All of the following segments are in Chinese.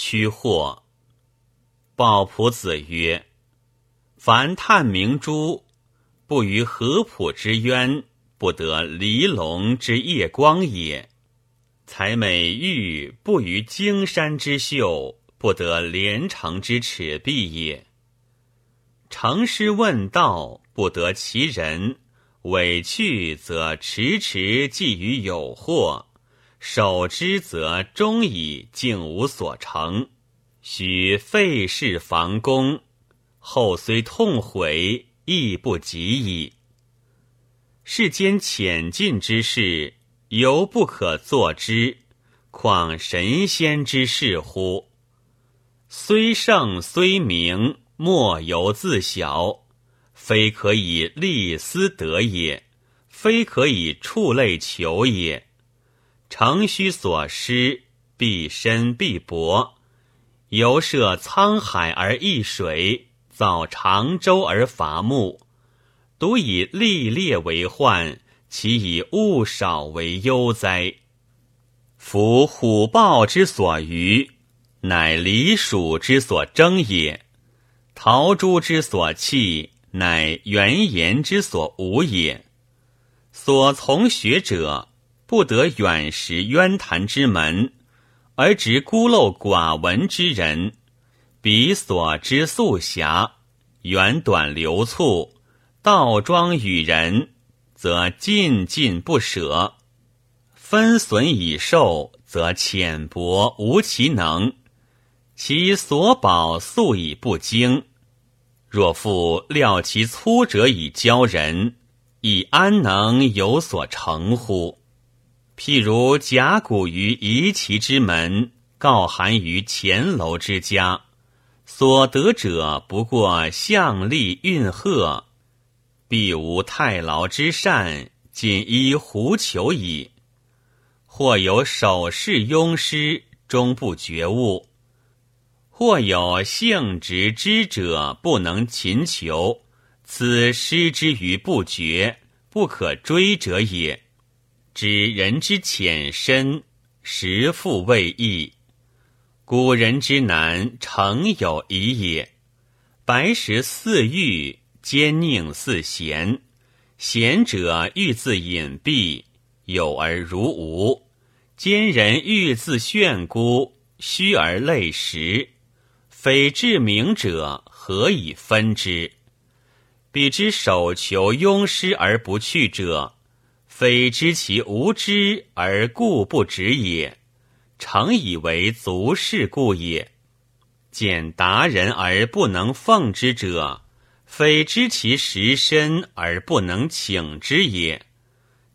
屈祸。鲍仆子曰：“凡探明珠，不于合浦之渊，不得离龙之夜光也；才美玉，不于荆山之秀，不得连城之尺璧也。成师问道，不得其人；委去则迟迟寄于有祸。”守之则终矣，竟无所成。许费事防功，后虽痛悔，亦不及矣。世间浅近之事，犹不可作之，况神仙之事乎？虽圣虽明，莫由自小。非可以立思得也，非可以触类求也。诚须所失，必深必薄；游涉沧海而易水，造长洲而伐木。独以利烈为患，其以物少为忧哉？夫虎豹之所愚，乃狸鼠之所争也；陶朱之所弃，乃原言之所无也。所从学者。不得远识渊潭之门，而执孤陋寡闻之人，彼所知素狭，远短流促，倒装与人，则尽尽不舍；分损以受，则浅薄无其能，其所保素以不精。若复料其粗者以教人，以安能有所成乎？譬如甲骨于夷其之门，告函于前楼之家，所得者不过象力运鹤，必无太牢之善，仅依狐裘矣。或有守侍庸师，终不觉悟；或有性直之者，不能勤求，此失之于不觉，不可追者也。知人之浅深，实复未易。古人之难，诚有疑也。白石似玉，坚佞似弦。贤者欲自隐蔽，有而如无；奸人欲自炫孤，虚而类实。非至明者，何以分之？彼之守求庸师而不去者。非知其无知而故不止也，诚以为足是故也。见达人而不能奉之者，非知其实身而不能请之也，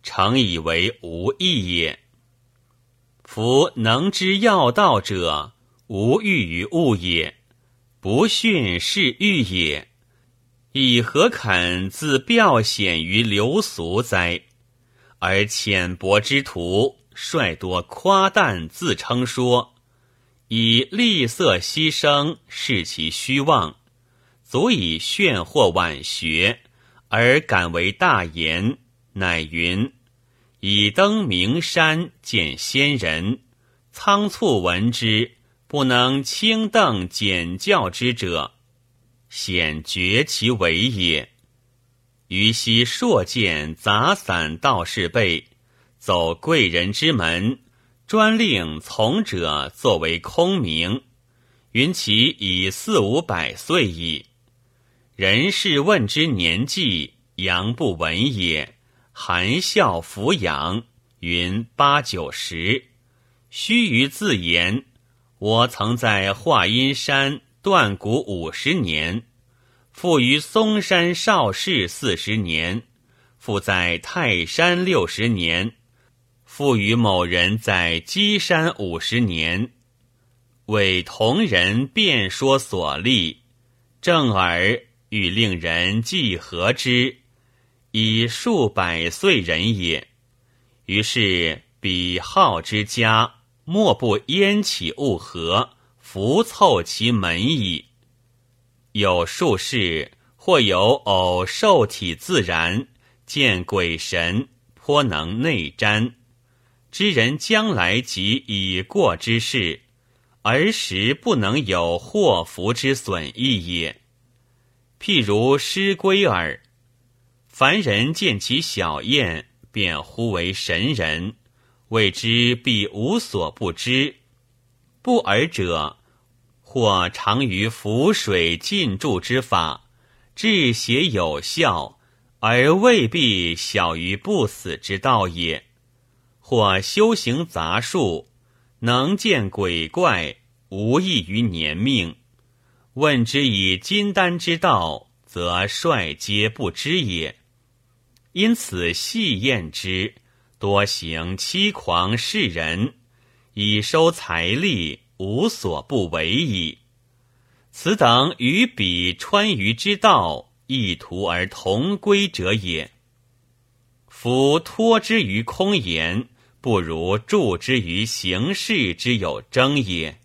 诚以为无益也。夫能知要道者，无欲于物也，不训是欲也，以何肯自表显于流俗哉？而浅薄之徒，率多夸诞，自称说，以利色牺牲，视其虚妄，足以炫惑晚学，而敢为大言，乃云：以登名山见仙人，仓促闻之，不能轻瞪简教之者，显绝其为也。于昔硕见杂散道士辈走贵人之门，专令从者作为空名，云其已四五百岁矣。人事问之年纪，阳不闻也，含笑抚养，云八九十。须臾自言：我曾在华阴山断骨五十年。复于嵩山少室四十年，复在泰山六十年，复与某人在稽山五十年，为同人辩说所立，正耳欲令人记合之，以数百岁人也。于是彼好之家，莫不焉起物合，浮凑其门矣。有术士，或有偶受体自然，见鬼神，颇能内瞻，知人将来及已过之事，儿时不能有祸福之损益也。譬如师归耳，凡人见其小燕，便呼为神人，谓之必无所不知。不尔者，或常于浮水浸注之法，治邪有效，而未必小于不死之道也；或修行杂术，能见鬼怪，无异于年命。问之以金丹之道，则率皆不知也。因此细验之，多行欺狂世人，以收财力，无所不为矣。此等与彼川渝之道，异途而同归者也。夫托之于空言，不如助之于行事之有争也。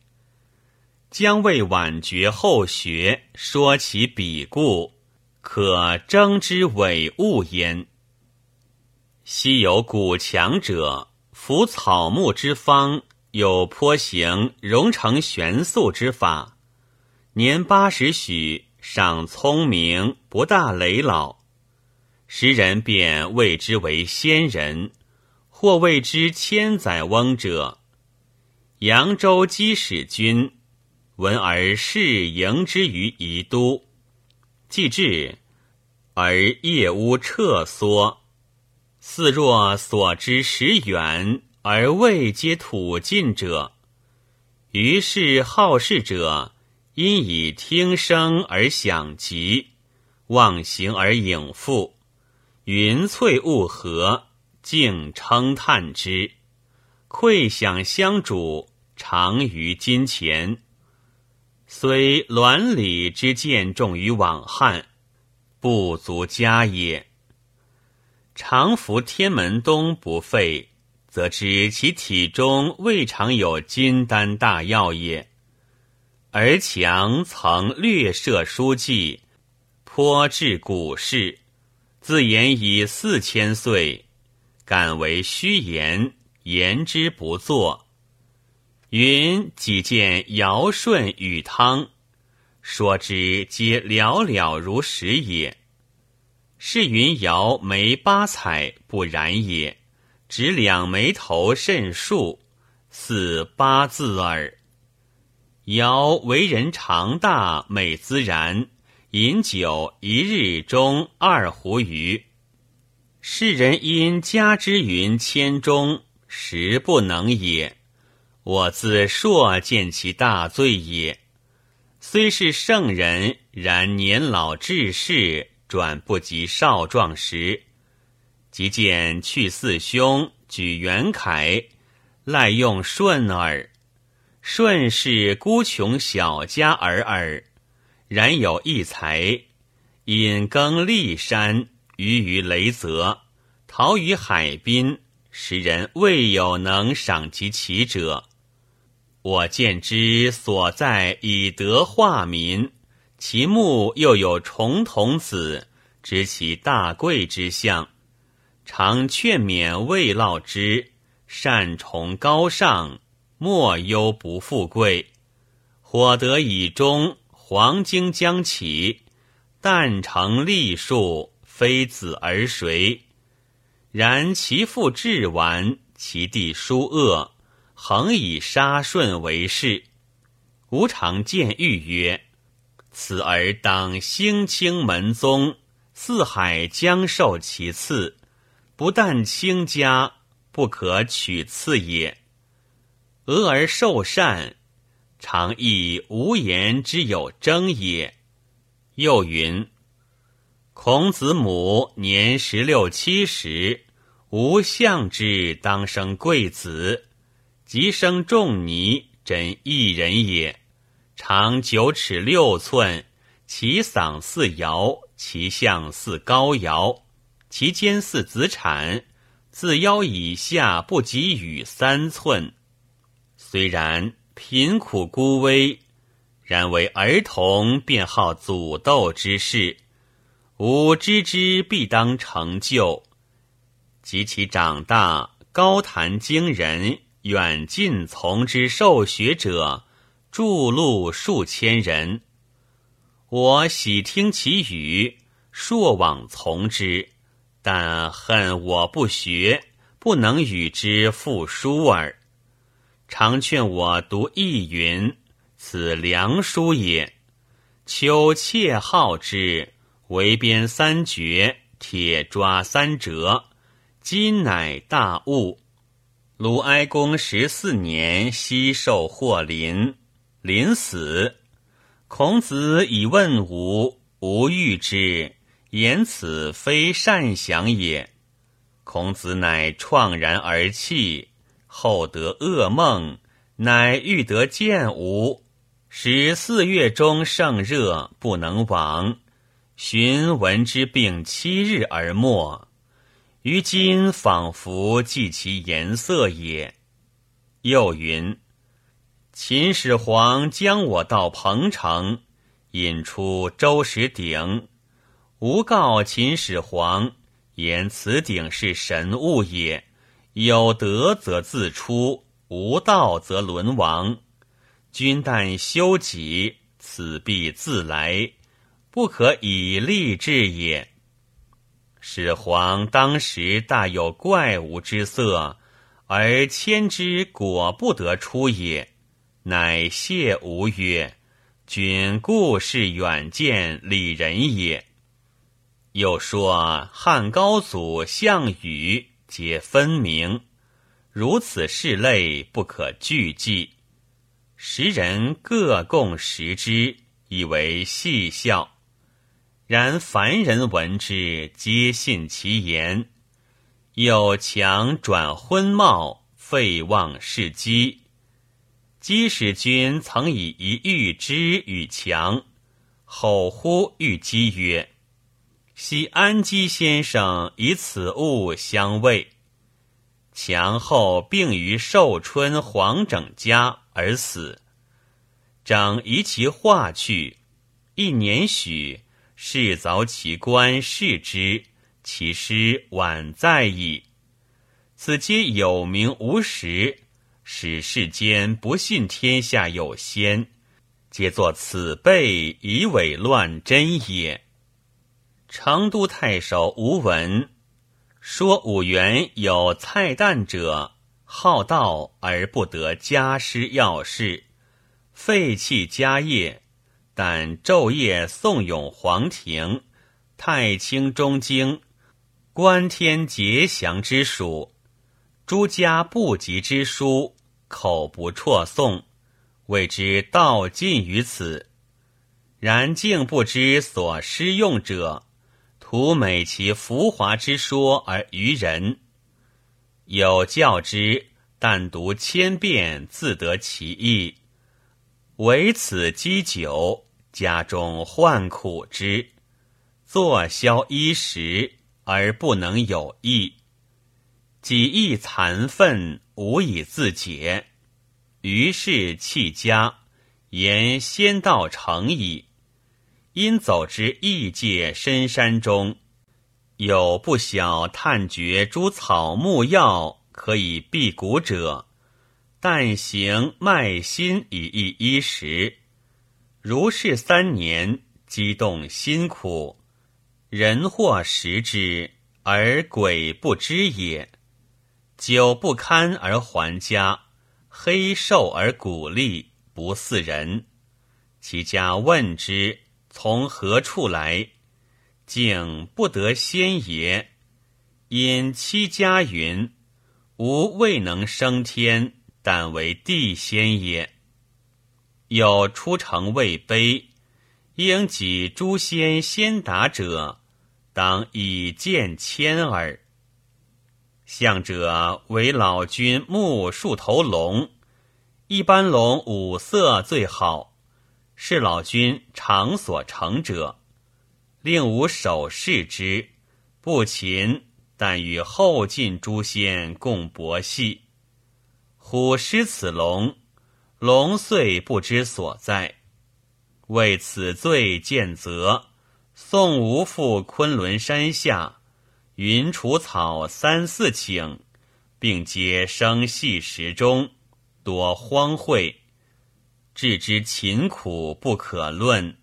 将为晚绝后学，说其彼故，可争之伪物焉。昔有古强者，服草木之方，有颇行融成玄素之法。年八十许，尚聪明，不大累老。时人便谓之为仙人，或谓之千载翁者。扬州击使君。闻而事迎之于宜都，既至，而夜屋撤缩，似若所知时远而未皆土尽者。于是好事者，因以听声而享极，望形而影复，云翠雾合，竟称叹之，愧享相主，常于金钱。虽卵里之见重于往汉，不足嘉也。常服天门冬不废，则知其体中未尝有金丹大药也。而强曾略涉书记，颇治古事，自言以四千岁，敢为虚言，言之不作。云几见尧舜禹汤，说之皆寥寥如实也。是云尧没八彩不然也，只两眉头甚竖，似八字耳。尧为人长大美自然，饮酒一日中二壶余。世人因加之云千钟，实不能也。我自硕见其大罪也，虽是圣人，然年老志士转不及少壮时。即见去四兄举元凯，赖用顺耳。顺是孤穷小家儿耳，然有一才，引耕立山，鱼于雷泽，逃于海滨，时人未有能赏及其者。我见之所在以德化民，其目又有重瞳子，知其大贵之相，常劝勉未老之，善崇高尚，莫忧不富贵。火得以终，黄金将起，但成栗树，非子而谁？然其父至完，其弟殊恶。恒以杀顺为事，吾常见谕曰：“此儿当兴清门宗，四海将受其次。不但卿家，不可取次也。”俄而受善，常亦无言之有争也。又云：“孔子母年十六七十，无相之当生贵子。”即生仲尼，真一人也。长九尺六寸，其嗓似尧，其相似高尧，其肩似子产，自腰以下不及羽三寸。虽然贫苦孤微，然为儿童便好祖斗之事，吾知之必当成就。及其长大，高谈惊人。远近从之受学者，筑路数千人。我喜听其语，硕往从之，但恨我不学，不能与之复书耳。常劝我读易云，此良书也。秋切好之，为编三绝，铁抓三折。今乃大悟。鲁哀公十四年，西受祸临，临死。孔子以问吾，吾欲之，言此非善想也。孔子乃怆然而泣。后得噩梦，乃欲得见吾。使四月中盛热，不能往。寻闻之病七日而没。于今仿佛记其颜色也。又云：秦始皇将我到彭城，引出周石鼎。吾告秦始皇，言此鼎是神物也。有德则自出，无道则沦亡。君但修己，此必自来，不可以立志也。始皇当时大有怪物之色，而迁之果不得出也，乃谢吾曰：“君故是远见礼人也。”又说汉高祖项羽。皆分明，如此事类不可俱记。时人各共识之，以为戏笑。然凡人闻之，皆信其言。有强转昏冒，废忘事机。姬使君曾以一喻之与强，吼呼欲姬曰。昔安基先生以此物相慰，强后病于寿春黄整家而死。整移其化去，一年许，士凿其棺视之，其尸宛在矣。此皆有名无实，使世间不信天下有仙，皆作此辈以伪乱真也。成都太守吴文说：“五原有菜旦者，好道而不得家师要事，废弃家业，但昼夜诵咏黄庭、太清中经、观天节祥之属，诸家不及之书，口不辍诵，谓之道尽于此。然竟不知所施用者。”图美其浮华之说而愚人，有教之，但读千遍自得其意。唯此积久，家中患苦之，坐消衣食而不能有益，己亦残愤，无以自解。于是弃家，言先道成矣。因走之异界深山中，有不晓探掘诸草木药可以辟谷者，但行卖心以益衣食。如是三年，激动辛苦，人或食之，而鬼不知也。久不堪而还家，黑瘦而骨立，不似人。其家问之。从何处来？竟不得仙也。因妻家云：“吾未能升天，但为地仙也。”有出城未卑，应己诸仙先达者，当以见谦耳。向者为老君木树头龙，一般龙五色最好。是老君常所成者，令吾守视之，不勤，但与后晋诸仙共博戏。虎失此龙，龙遂不知所在，为此罪见责，送吾赴昆仑山下，云除草三四顷，并皆生细石中，多荒秽。治之勤苦不可论。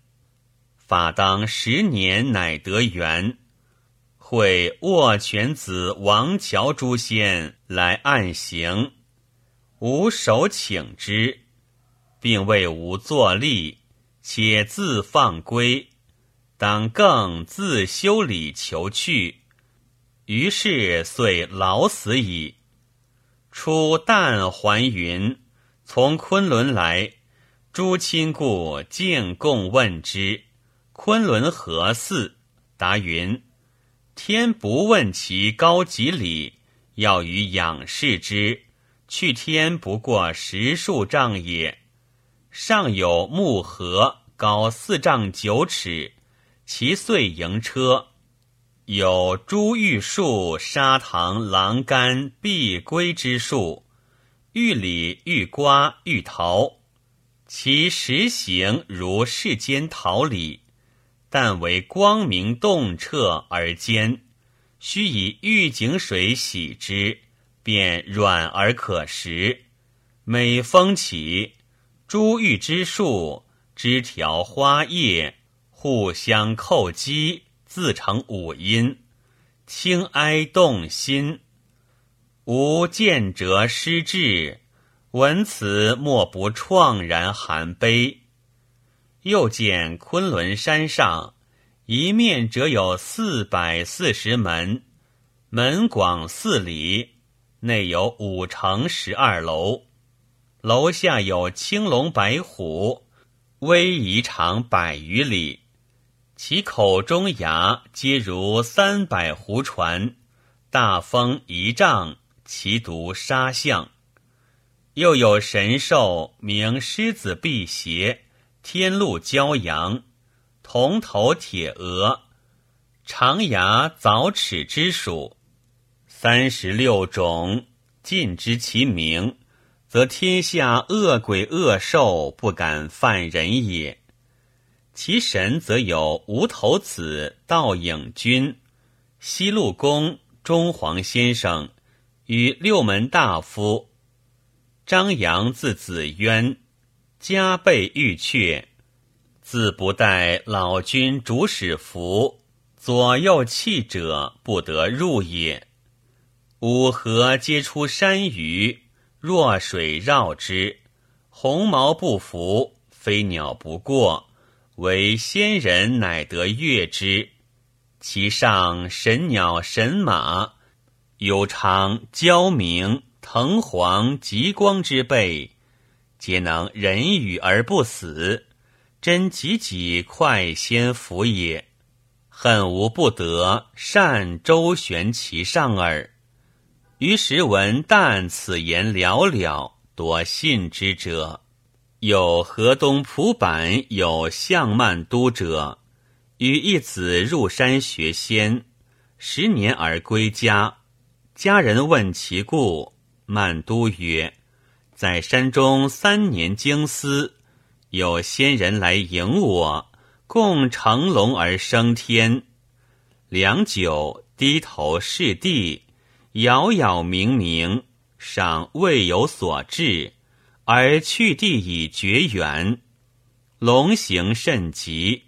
法当十年乃得圆。会握拳子王乔诸仙来暗行，吾手请之，并为吾作立，且自放归，当更自修理求去。于是遂老死矣。出旦还云，从昆仑来，诸亲故敬共问之，昆仑何似？答云。天不问其高几里，要于仰视之。去天不过十数丈也。上有木盒，高四丈九尺，其穗迎车。有珠玉树、砂糖、狼干、碧龟之树，玉李、玉瓜、玉桃，其实形如世间桃李。但为光明洞彻而坚，须以玉井水洗之，便软而可食。每风起，珠玉之树枝条花叶互相叩击，自成五音，清哀动心。吾见者失志，闻此莫不怆然含悲。又见昆仑山上一面折有四百四十门，门广四里，内有五城十二楼，楼下有青龙白虎，逶迤长百余里，其口中牙皆如三百湖船，大风一丈，其独沙象。又有神兽名狮子辟邪。天鹿骄阳，铜头铁额，长牙凿齿之属，三十六种，尽知其名，则天下恶鬼恶兽不敢犯人也。其神则有无头子道影君、西路公、中皇先生与六门大夫。张扬字子渊。加倍玉阙，自不待老君主使符，左右弃者不得入也。五河皆出山隅，弱水绕之，鸿毛不服，飞鸟不过，唯仙人乃得越之。其上神鸟神马，有常交明藤黄极光之辈。皆能人与而不死，真己己快先服也。恨无不得，善周旋其上耳。于时闻但此言寥寥，多信之者。有河东蒲坂有向曼都者，与一子入山学仙，十年而归家。家人问其故，曼都曰。在山中三年经思，有仙人来迎我，共乘龙而升天。良久，低头视地，杳杳冥冥，尚未有所至，而去地已绝远。龙行甚急，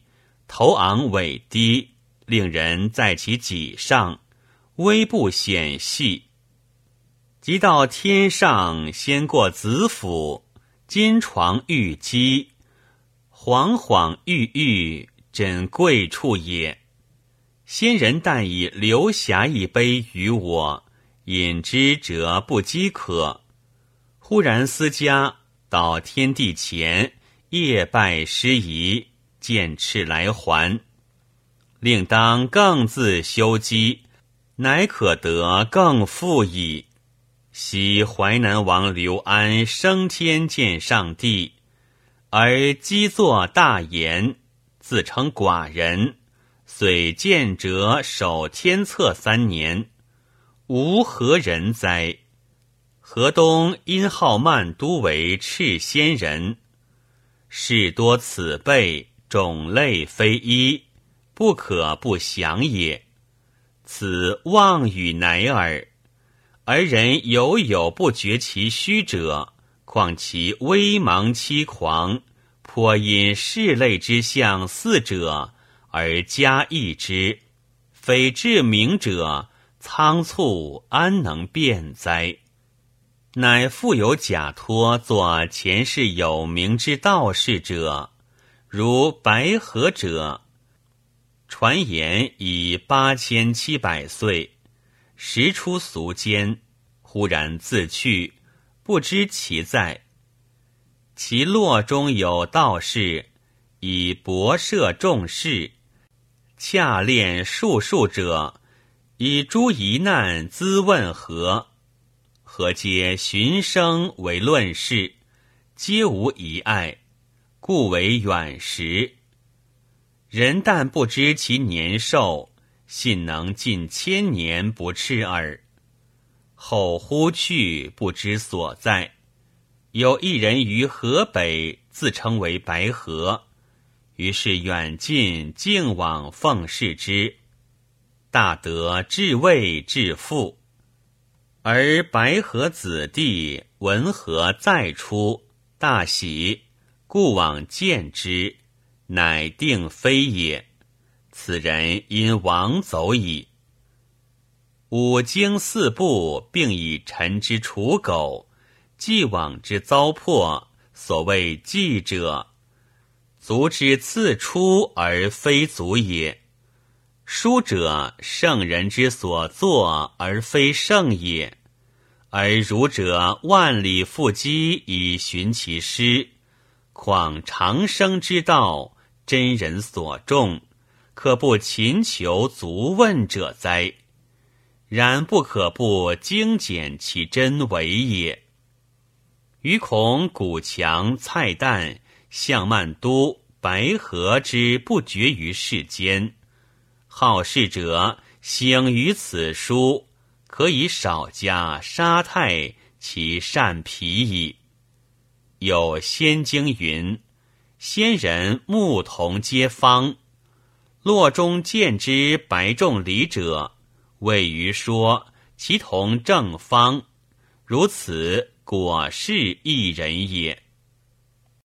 头昂尾低，令人在其脊上，微不显细。即到天上，先过子府，金床玉几，晃晃郁郁，枕贵处也。仙人但以流霞一杯与我，饮之者不饥渴。忽然思家到天地前，夜拜师仪，见赤来还，令当更自修积，乃可得更富矣。昔淮南王刘安升天见上帝，而积作大言，自称寡人，遂见者守天策三年，吾何人哉？河东殷浩曼都为赤仙人，事多此辈，种类非一，不可不详也。此妄语乃耳。而人犹有不觉其虚者，况其微茫凄狂，颇因事类之象似者而加益之，非至明者，仓促安能辨哉？乃复有假托作前世有名之道士者，如白河者，传言已八千七百岁，时出俗间，忽然自去，不知其在。其落中有道士，以博涉众士，恰练术数者，以诸疑难咨问何？何皆寻声为论事，皆无疑碍，故为远识。人但不知其年寿，信能近千年不赤耳。后忽去，不知所在。有一人于河北，自称为白河，于是远近径往奉事之，大得至位至富。而白河子弟闻何再出，大喜，故往见之，乃定非也。此人因亡走矣。五经四部，并以臣之刍狗，既往之糟粕，所谓记者，足之次出而非足也。书者，圣人之所作，而非圣也。而儒者万里赴机以寻其师，况长生之道，真人所重，可不勤求足问者哉？然不可不精简其真伪也。余恐古强、蔡旦、向曼都、白河之不绝于世间，好事者醒于此书。可以少加沙太其善皮矣。有仙经云：“仙人木同皆方，洛中见之白仲礼者，谓于说其同正方。如此果是一人也。”